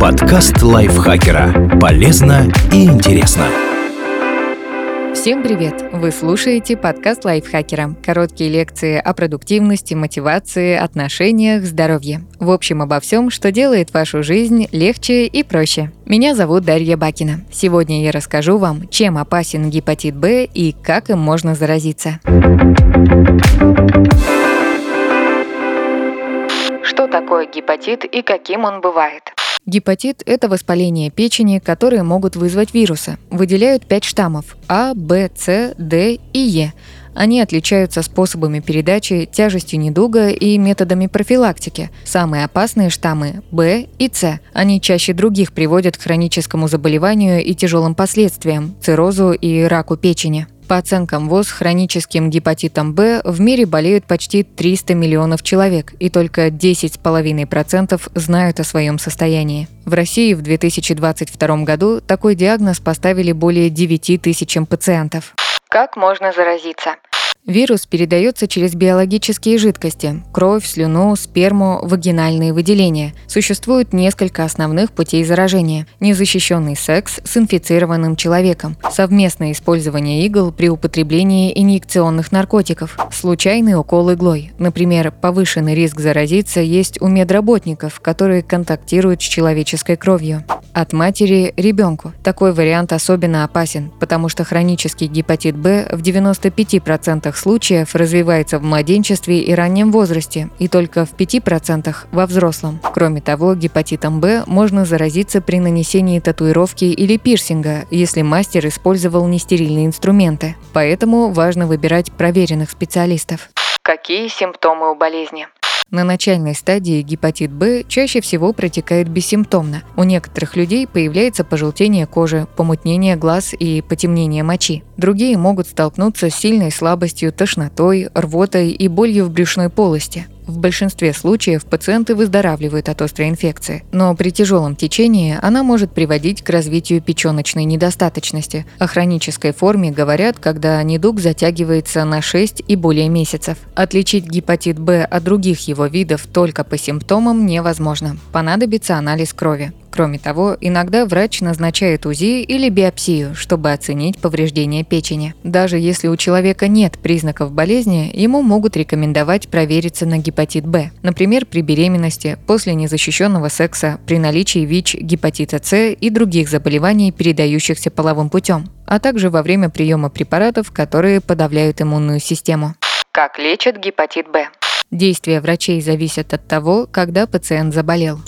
Подкаст лайфхакера. Полезно и интересно. Всем привет! Вы слушаете подкаст лайфхакера. Короткие лекции о продуктивности, мотивации, отношениях, здоровье. В общем, обо всем, что делает вашу жизнь легче и проще. Меня зовут Дарья Бакина. Сегодня я расскажу вам, чем опасен гепатит Б и как им можно заразиться. Такое гепатит и каким он бывает? Гепатит – это воспаление печени, которые могут вызвать вирусы. Выделяют пять штаммов – А, Б, С, Д и Е. Они отличаются способами передачи, тяжестью недуга и методами профилактики. Самые опасные штаммы – Б и С. Они чаще других приводят к хроническому заболеванию и тяжелым последствиям – циррозу и раку печени. По оценкам ВОЗ, хроническим гепатитом Б в мире болеют почти 300 миллионов человек, и только 10,5% знают о своем состоянии. В России в 2022 году такой диагноз поставили более 9 тысячам пациентов. Как можно заразиться? Вирус передается через биологические жидкости – кровь, слюну, сперму, вагинальные выделения. Существует несколько основных путей заражения. Незащищенный секс с инфицированным человеком, совместное использование игл при употреблении инъекционных наркотиков, случайный укол иглой. Например, повышенный риск заразиться есть у медработников, которые контактируют с человеческой кровью. От матери ребенку. Такой вариант особенно опасен, потому что хронический гепатит Б в 95% случаев развивается в младенчестве и раннем возрасте, и только в 5% во взрослом. Кроме того, гепатитом Б можно заразиться при нанесении татуировки или пирсинга, если мастер использовал нестерильные инструменты. Поэтому важно выбирать проверенных специалистов. Какие симптомы у болезни? На начальной стадии гепатит Б чаще всего протекает бессимптомно. У некоторых людей появляется пожелтение кожи, помутнение глаз и потемнение мочи. Другие могут столкнуться с сильной слабостью, тошнотой, рвотой и болью в брюшной полости. В большинстве случаев пациенты выздоравливают от острой инфекции, но при тяжелом течении она может приводить к развитию печеночной недостаточности. О хронической форме говорят, когда недуг затягивается на 6 и более месяцев. Отличить гепатит Б от других его видов только по симптомам невозможно. Понадобится анализ крови. Кроме того, иногда врач назначает УЗИ или биопсию, чтобы оценить повреждение печени. Даже если у человека нет признаков болезни, ему могут рекомендовать провериться на гепатит Б. Например, при беременности, после незащищенного секса, при наличии ВИЧ, гепатита С и других заболеваний, передающихся половым путем, а также во время приема препаратов, которые подавляют иммунную систему. Как лечат гепатит Б? Действия врачей зависят от того, когда пациент заболел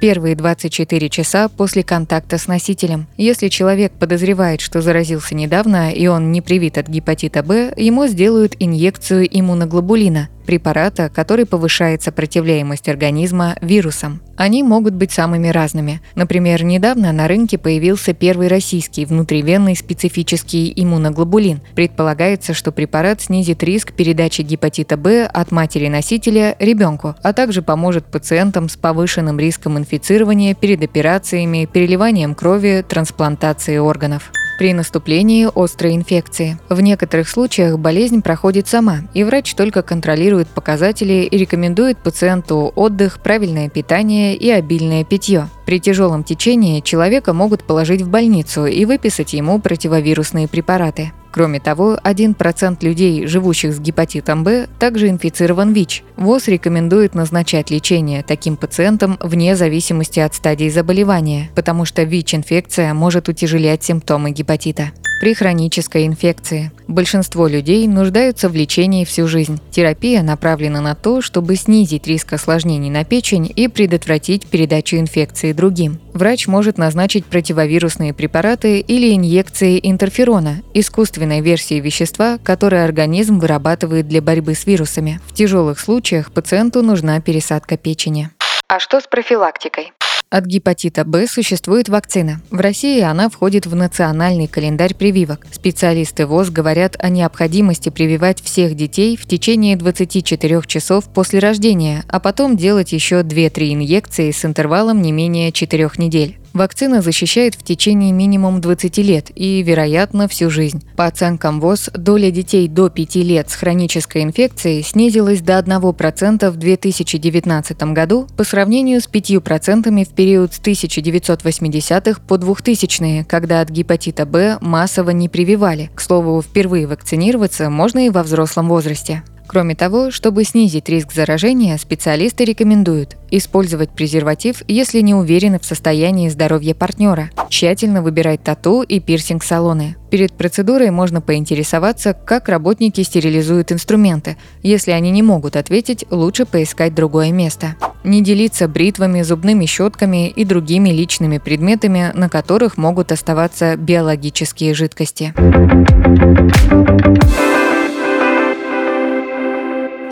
первые 24 часа после контакта с носителем. Если человек подозревает, что заразился недавно и он не привит от гепатита Б, ему сделают инъекцию иммуноглобулина, препарата, который повышает сопротивляемость организма вирусам. Они могут быть самыми разными. Например, недавно на рынке появился первый российский внутривенный специфический иммуноглобулин. Предполагается, что препарат снизит риск передачи гепатита Б от матери-носителя ребенку, а также поможет пациентам с повышенным риском инфицирования перед операциями, переливанием крови, трансплантацией органов при наступлении острой инфекции. В некоторых случаях болезнь проходит сама, и врач только контролирует показатели и рекомендует пациенту отдых, правильное питание и обильное питье. При тяжелом течении человека могут положить в больницу и выписать ему противовирусные препараты. Кроме того, 1% людей, живущих с гепатитом Б, также инфицирован ВИЧ. ВОЗ рекомендует назначать лечение таким пациентам вне зависимости от стадии заболевания, потому что ВИЧ-инфекция может утяжелять симптомы гепатита при хронической инфекции. Большинство людей нуждаются в лечении всю жизнь. Терапия направлена на то, чтобы снизить риск осложнений на печень и предотвратить передачу инфекции другим. Врач может назначить противовирусные препараты или инъекции интерферона, искусственной версии вещества, которое организм вырабатывает для борьбы с вирусами. В тяжелых случаях пациенту нужна пересадка печени. А что с профилактикой? От гепатита Б существует вакцина. В России она входит в национальный календарь прививок. Специалисты ВОЗ говорят о необходимости прививать всех детей в течение 24 часов после рождения, а потом делать еще 2-3 инъекции с интервалом не менее 4 недель. Вакцина защищает в течение минимум 20 лет и, вероятно, всю жизнь. По оценкам ВОЗ, доля детей до 5 лет с хронической инфекцией снизилась до 1% в 2019 году по сравнению с 5% в период с 1980-х по 2000-е, когда от гепатита Б массово не прививали. К слову, впервые вакцинироваться можно и во взрослом возрасте. Кроме того, чтобы снизить риск заражения, специалисты рекомендуют использовать презерватив, если не уверены в состоянии здоровья партнера, тщательно выбирать тату и пирсинг-салоны. Перед процедурой можно поинтересоваться, как работники стерилизуют инструменты. Если они не могут ответить, лучше поискать другое место. Не делиться бритвами, зубными щетками и другими личными предметами, на которых могут оставаться биологические жидкости.